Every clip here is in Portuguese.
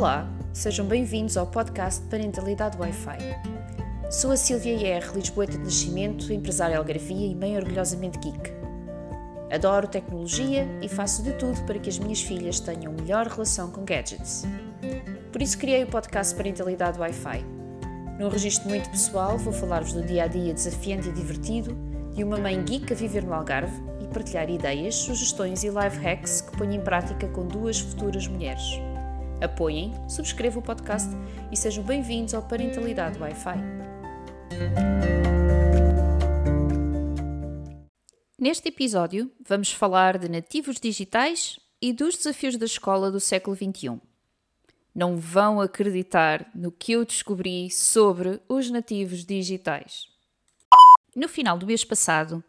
Olá, sejam bem-vindos ao podcast Parentalidade Wi-Fi. Sou a Silvia IR, Lisboeta de Nascimento, empresária algarvia e mãe orgulhosamente geek. Adoro tecnologia e faço de tudo para que as minhas filhas tenham melhor relação com gadgets. Por isso criei o podcast Parentalidade Wi-Fi. Num registro muito pessoal, vou falar-vos do dia a dia desafiante e divertido de uma mãe geek a viver no Algarve e partilhar ideias, sugestões e life hacks que ponho em prática com duas futuras mulheres. Apoiem, subscrevam o podcast e sejam bem-vindos ao Parentalidade Wi-Fi. Neste episódio, vamos falar de nativos digitais e dos desafios da escola do século XXI. Não vão acreditar no que eu descobri sobre os nativos digitais. No final do mês passado,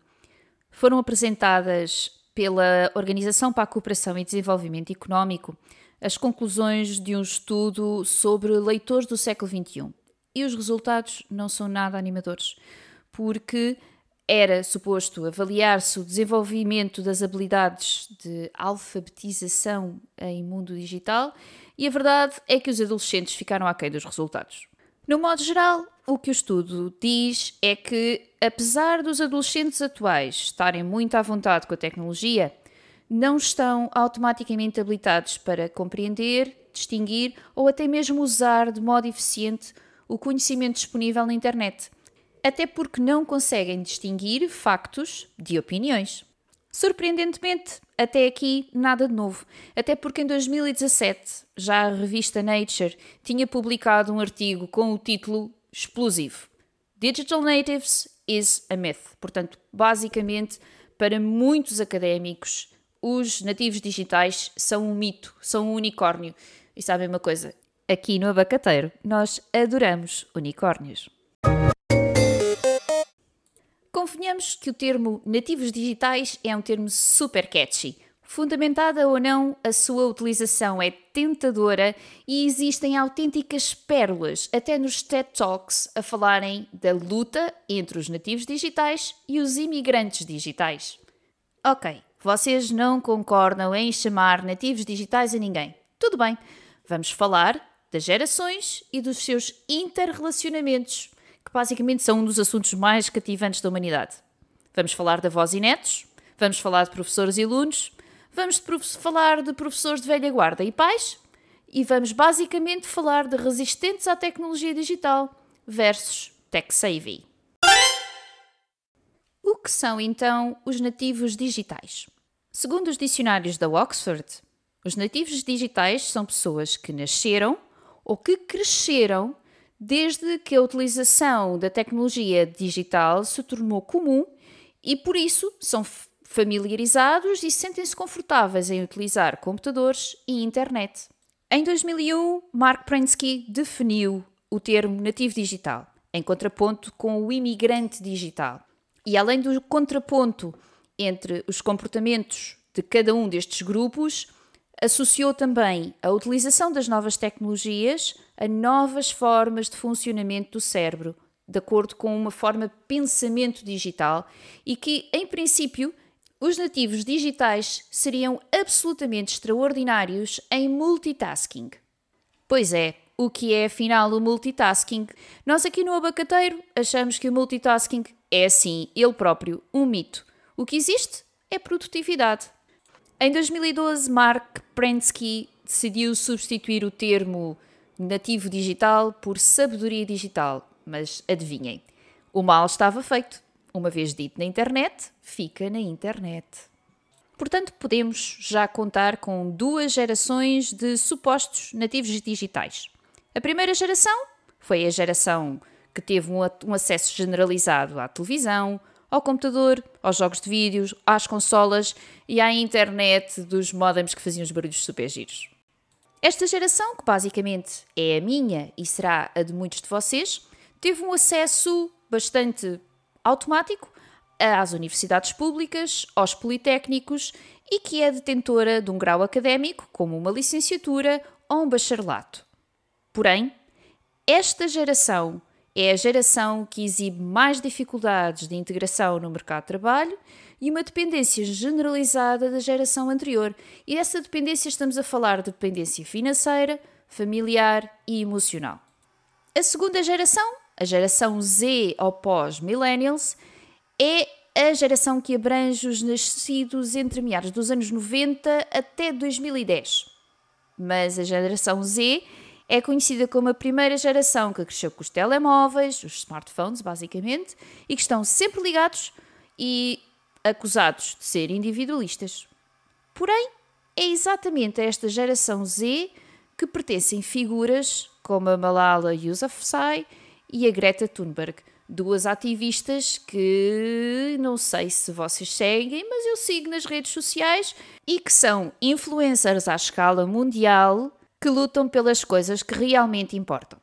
foram apresentadas pela Organização para a Cooperação e Desenvolvimento Económico as conclusões de um estudo sobre leitores do século XXI. E os resultados não são nada animadores, porque era suposto avaliar-se o desenvolvimento das habilidades de alfabetização em mundo digital e a verdade é que os adolescentes ficaram aquém dos resultados. No modo geral, o que o estudo diz é que, apesar dos adolescentes atuais estarem muito à vontade com a tecnologia, não estão automaticamente habilitados para compreender, distinguir ou até mesmo usar de modo eficiente o conhecimento disponível na internet, até porque não conseguem distinguir factos de opiniões. Surpreendentemente, até aqui nada de novo, até porque em 2017 já a revista Nature tinha publicado um artigo com o título explosivo: Digital Natives is a Myth. Portanto, basicamente, para muitos académicos, os nativos digitais são um mito, são um unicórnio. E sabem uma coisa? Aqui no Abacateiro nós adoramos unicórnios. Convenhamos que o termo nativos digitais é um termo super catchy. Fundamentada ou não, a sua utilização é tentadora e existem autênticas pérolas, até nos TED Talks, a falarem da luta entre os nativos digitais e os imigrantes digitais. Ok, vocês não concordam em chamar nativos digitais a ninguém. Tudo bem, vamos falar das gerações e dos seus interrelacionamentos, que basicamente são um dos assuntos mais cativantes da humanidade. Vamos falar de avós e netos, vamos falar de professores e alunos, vamos falar de professores de velha guarda e pais, e vamos basicamente falar de resistentes à tecnologia digital versus tech-savvy. O que são então os nativos digitais? Segundo os dicionários da Oxford, os nativos digitais são pessoas que nasceram ou que cresceram desde que a utilização da tecnologia digital se tornou comum e por isso são familiarizados e sentem-se confortáveis em utilizar computadores e internet. Em 2001, Mark Prensky definiu o termo nativo digital, em contraponto com o imigrante digital. E além do contraponto entre os comportamentos de cada um destes grupos, associou também a utilização das novas tecnologias a novas formas de funcionamento do cérebro, de acordo com uma forma de pensamento digital, e que, em princípio, os nativos digitais seriam absolutamente extraordinários em multitasking. Pois é, o que é afinal o multitasking? Nós aqui no Abacateiro achamos que o multitasking é, assim, ele próprio, um mito. O que existe é produtividade. Em 2012, Mark Prensky decidiu substituir o termo nativo digital por sabedoria digital, mas adivinhem, o mal estava feito. Uma vez dito na internet, fica na internet. Portanto, podemos já contar com duas gerações de supostos nativos digitais. A primeira geração foi a geração que teve um, acesso generalizado à televisão, ao computador, aos jogos de vídeos, às consolas e à internet dos modems que faziam os barulhos super giros. Esta geração, que basicamente é a minha e será a de muitos de vocês, teve um acesso bastante automático às universidades públicas, aos politécnicos e que é detentora de um grau académico, como uma licenciatura ou um bacharelato. Porém, esta geração é a geração que exibe mais dificuldades de integração no mercado de trabalho e uma dependência generalizada da geração anterior. E dessa dependência estamos a falar de dependência financeira, familiar e emocional. A segunda geração, a geração Z ou pós-millennials, é a geração que abrange os nascidos entre meados dos anos 90 até 2010. Mas a geração Z é conhecida como a primeira geração que cresceu com os telemóveis, os smartphones, basicamente, e que estão sempre ligados e acusados de ser individualistas. Porém, é exatamente a esta geração Z que pertencem figuras como a Malala Yousafzai e a Greta Thunberg, duas ativistas que não sei se vocês seguem, mas eu sigo nas redes sociais e que são influencers à escala mundial que lutam pelas coisas que realmente importam.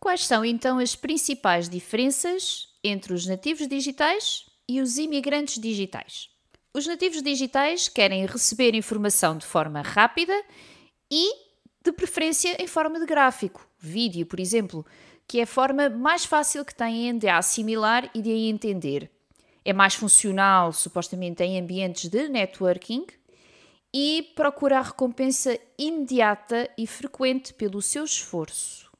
Quais são então as principais diferenças entre os nativos digitais e os imigrantes digitais? Os nativos digitais querem receber informação de forma rápida e, de preferência, em forma de gráfico, vídeo, por exemplo, que é a forma mais fácil que têm de assimilar e de entender. É mais funcional, supostamente, em ambientes de networking e procura a recompensa imediata e frequente pelo seu esforço.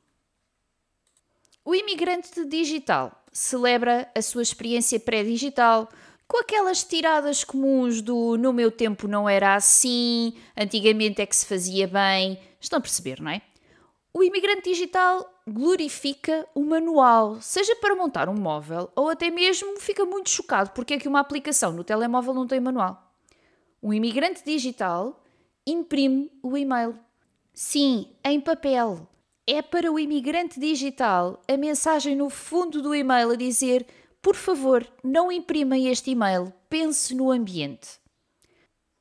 O imigrante digital celebra a sua experiência pré-digital com aquelas tiradas comuns do no meu tempo não era assim, antigamente é que se fazia bem. Estão a perceber, não é? O imigrante digital glorifica o manual, seja para montar um móvel ou até mesmo fica muito chocado porque é que uma aplicação no telemóvel não tem manual. O imigrante digital imprime o e-mail. Sim, em papel. É para o imigrante digital a mensagem no fundo do e-mail a dizer: por favor, não imprima este e-mail, pense no ambiente.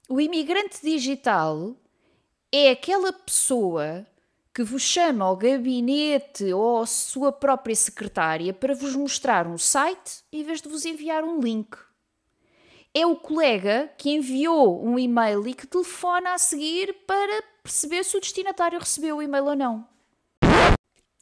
O imigrante digital é aquela pessoa que vos chama ao gabinete ou à sua própria secretária para vos mostrar um site em vez de vos enviar um link é o colega que enviou um e-mail e que telefona a seguir para perceber se o destinatário recebeu o e-mail ou não.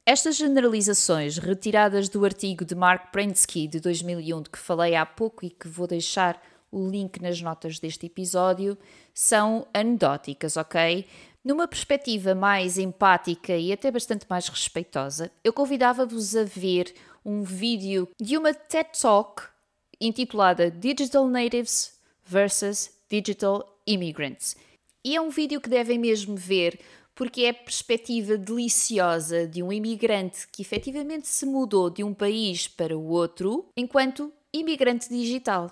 Estas generalizações, retiradas do artigo de Mark Prensky de 2001, de que falei há pouco e que vou deixar o link nas notas deste episódio, são anedóticas, ok? Numa perspectiva mais empática e até bastante mais respeitosa, eu convidava-vos a ver um vídeo de uma TED Talk intitulada Digital Natives versus Digital Immigrants. E é um vídeo que devem mesmo ver porque é a perspectiva deliciosa de um imigrante que efetivamente se mudou de um país para o outro enquanto imigrante digital.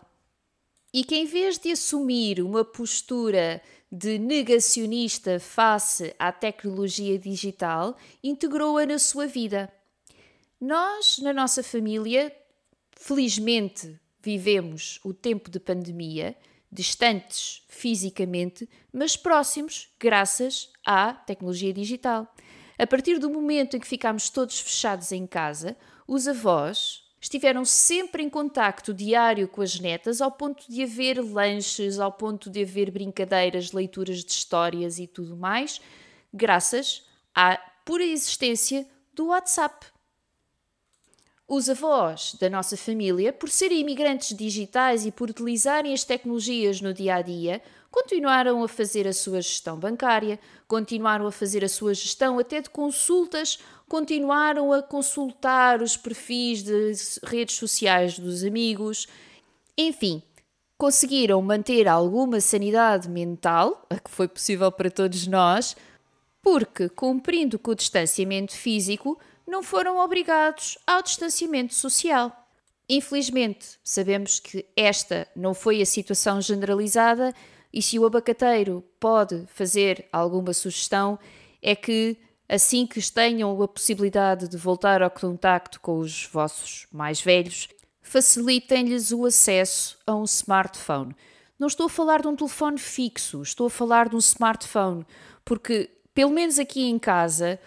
E que em vez de assumir uma postura de negacionista face à tecnologia digital, integrou-a na sua vida. Nós, na nossa família, felizmente vivemos o tempo de pandemia distantes fisicamente, mas próximos graças à tecnologia digital. A partir do momento em que ficámos todos fechados em casa, os avós estiveram sempre em contacto diário com as netas, ao ponto de haver lanches, ao ponto de haver brincadeiras, leituras de histórias e tudo mais, graças à pura existência do WhatsApp. Os avós da nossa família, por serem imigrantes digitais e por utilizarem as tecnologias no dia a dia, continuaram a fazer a sua gestão bancária, continuaram a fazer a sua gestão até de consultas, continuaram a consultar os perfis de redes sociais dos amigos. Enfim, conseguiram manter alguma sanidade mental, a que foi possível para todos nós, porque, cumprindo com o distanciamento físico, não foram obrigados ao distanciamento social. Infelizmente, sabemos que esta não foi a situação generalizada e se o abacateiro pode fazer alguma sugestão é que assim que tenham a possibilidade de voltar ao contacto com os vossos mais velhos, facilitem-lhes o acesso a um smartphone. Não estou a falar de um telefone fixo, estou a falar de um smartphone, porque pelo menos aqui em casa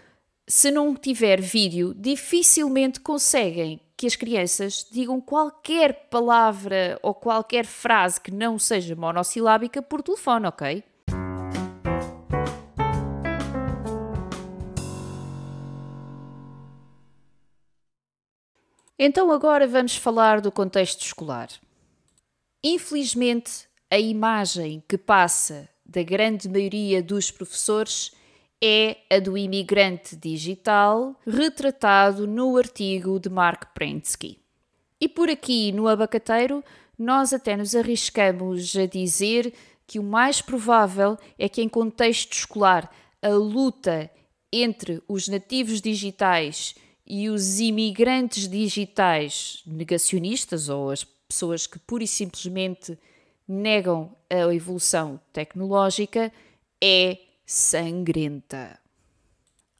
se não tiver vídeo, dificilmente conseguem que as crianças digam qualquer palavra ou qualquer frase que não seja monossilábica por telefone, ok? Então agora vamos falar do contexto escolar. Infelizmente, a imagem que passa da grande maioria dos professores é a do imigrante digital, retratado no artigo de Mark Prensky. E por aqui, no abacateiro, nós até nos arriscamos a dizer que o mais provável é que, em contexto escolar, a luta entre os nativos digitais e os imigrantes digitais negacionistas ou as pessoas que pura e simplesmente negam a evolução tecnológica é sangrenta.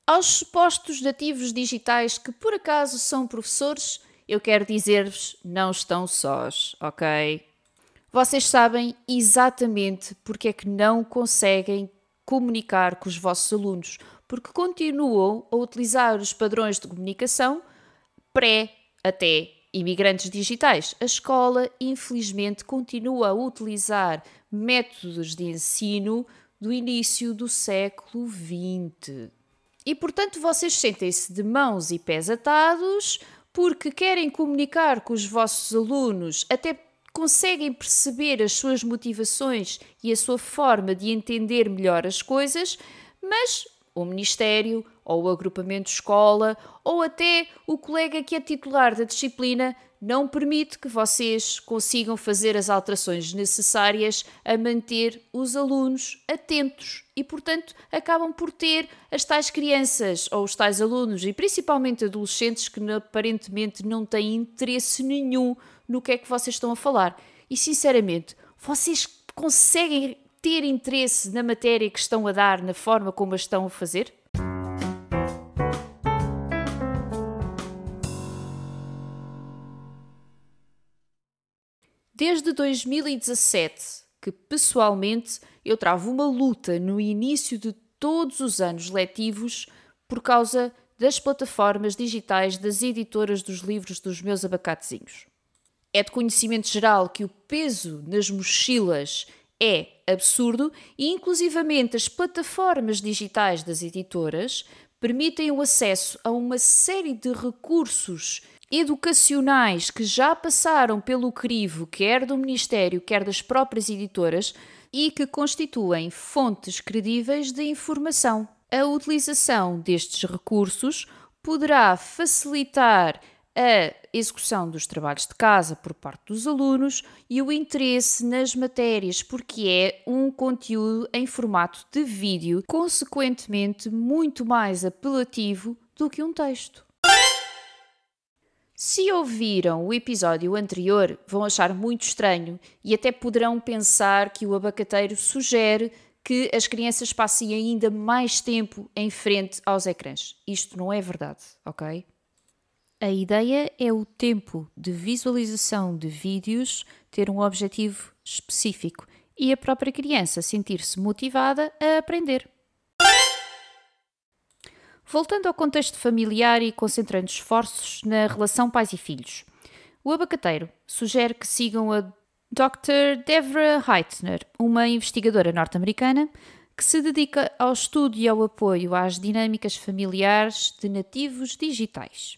Aos supostos nativos digitais que por acaso são professores, eu quero dizer-vos: não estão sós, ok? Vocês sabem exatamente porque é que não conseguem comunicar com os vossos alunos, porque continuam a utilizar os padrões de comunicação pré até imigrantes digitais. A escola, infelizmente, continua a utilizar métodos de ensino do início do século XX. E portanto vocês sentem-se de mãos e pés atados porque querem comunicar com os vossos alunos, até conseguem perceber as suas motivações e a sua forma de entender melhor as coisas, mas o Ministério, ou o agrupamento escola, ou até o colega que é titular da disciplina não permite que vocês consigam fazer as alterações necessárias a manter os alunos atentos e, portanto, acabam por ter as tais crianças ou os tais alunos e principalmente adolescentes que aparentemente não têm interesse nenhum no que é que vocês estão a falar. E, sinceramente, vocês conseguem ter interesse na matéria que estão a dar, na forma como a estão a fazer? Desde 2017 que pessoalmente eu travo uma luta no início de todos os anos letivos por causa das plataformas digitais das editoras dos livros dos meus abacatezinhos. É de conhecimento geral que o peso nas mochilas é absurdo e, inclusivamente, as plataformas digitais das editoras permitem o acesso a uma série de recursos educacionais que já passaram pelo crivo, quer do Ministério, quer das próprias editoras, e que constituem fontes credíveis de informação. A utilização destes recursos poderá facilitar a execução dos trabalhos de casa por parte dos alunos e o interesse nas matérias, porque é um conteúdo em formato de vídeo, consequentemente muito mais apelativo do que um texto. Se ouviram o episódio anterior, vão achar muito estranho e até poderão pensar que o abacateiro sugere que as crianças passem ainda mais tempo em frente aos ecrãs. Isto não é verdade, ok? A ideia é o tempo de visualização de vídeos ter um objetivo específico e a própria criança sentir-se motivada a aprender. Voltando ao contexto familiar e concentrando esforços na relação pais e filhos, o abacateiro sugere que sigam a Dr. Devra Heitner, uma investigadora norte-americana que se dedica ao estudo e ao apoio às dinâmicas familiares de nativos digitais.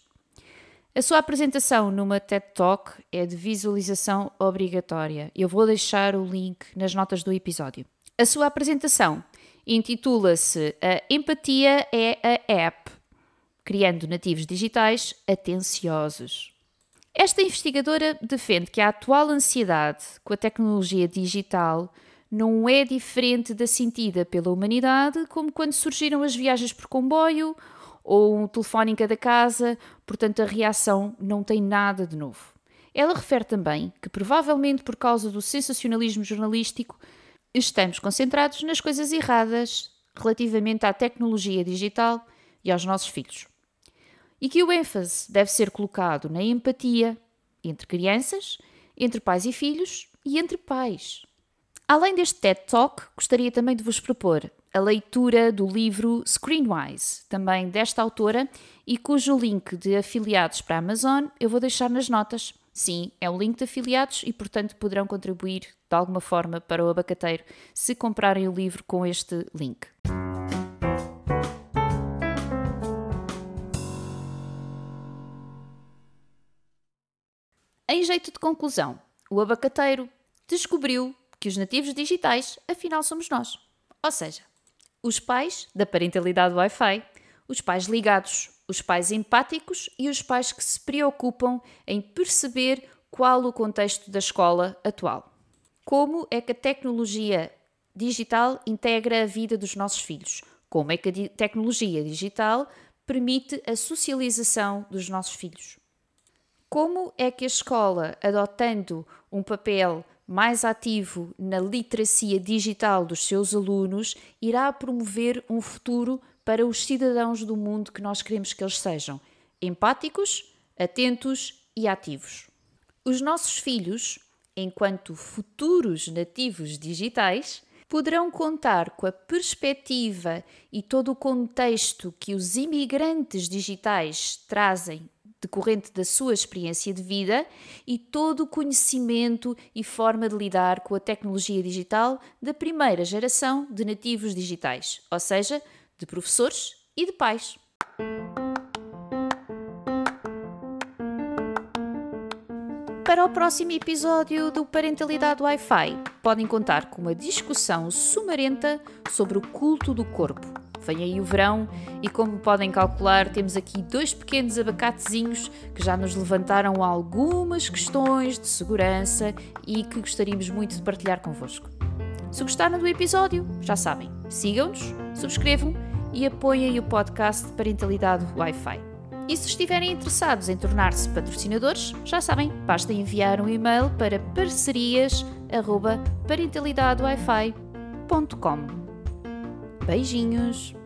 A sua apresentação numa TED Talk é de visualização obrigatória. Eu vou deixar o link nas notas do episódio. A sua apresentação intitula-se A Empatia é a App, criando nativos digitais atenciosos. Esta investigadora defende que a atual ansiedade com a tecnologia digital não é diferente da sentida pela humanidade, como quando surgiram as viagens por comboio ou um telefone em cada casa, portanto a reação não tem nada de novo. Ela refere também que, provavelmente por causa do sensacionalismo jornalístico, estamos concentrados nas coisas erradas relativamente à tecnologia digital e aos nossos filhos. E que o ênfase deve ser colocado na empatia entre crianças, entre pais e filhos e entre pais. Além deste TED Talk, gostaria também de vos propor a leitura do livro Screenwise, também desta autora, e cujo link de afiliados para a Amazon eu vou deixar nas notas. Sim, é um link de afiliados e, portanto, poderão contribuir de alguma forma para o abacateiro se comprarem o livro com este link. Em jeito de conclusão, o abacateiro descobriu que os nativos digitais, afinal, somos nós. Ou seja, Os pais da parentalidade Wi-Fi, os pais ligados, os pais empáticos e os pais que se preocupam em perceber qual o contexto da escola atual. Como é que a tecnologia digital integra a vida dos nossos filhos? Como é que a tecnologia digital permite a socialização dos nossos filhos? Como é que a escola, adotando um papel mais ativo na literacia digital dos seus alunos, irá promover um futuro para os cidadãos do mundo que nós queremos que eles sejam empáticos, atentos e ativos. Os nossos filhos, enquanto futuros nativos digitais, poderão contar com a perspectiva e todo o contexto que os imigrantes digitais trazem decorrente da sua experiência de vida e todo o conhecimento e forma de lidar com a tecnologia digital da primeira geração de nativos digitais, ou seja, de professores e de pais. Para o próximo episódio do Parentalidade Wi-Fi, podem contar com uma discussão sumarenta sobre o culto do corpo. Vem aí o verão e, como podem calcular, temos aqui dois pequenos abacatezinhos que já nos levantaram algumas questões de segurança e que gostaríamos muito de partilhar convosco. Se gostaram do episódio, já sabem, sigam-nos, subscrevam e apoiem o podcast de Parentalidade Wi-Fi. E se estiverem interessados em tornar-se patrocinadores, já sabem, basta enviar um e-mail para parcerias.parentalidadewifi.com. Beijinhos!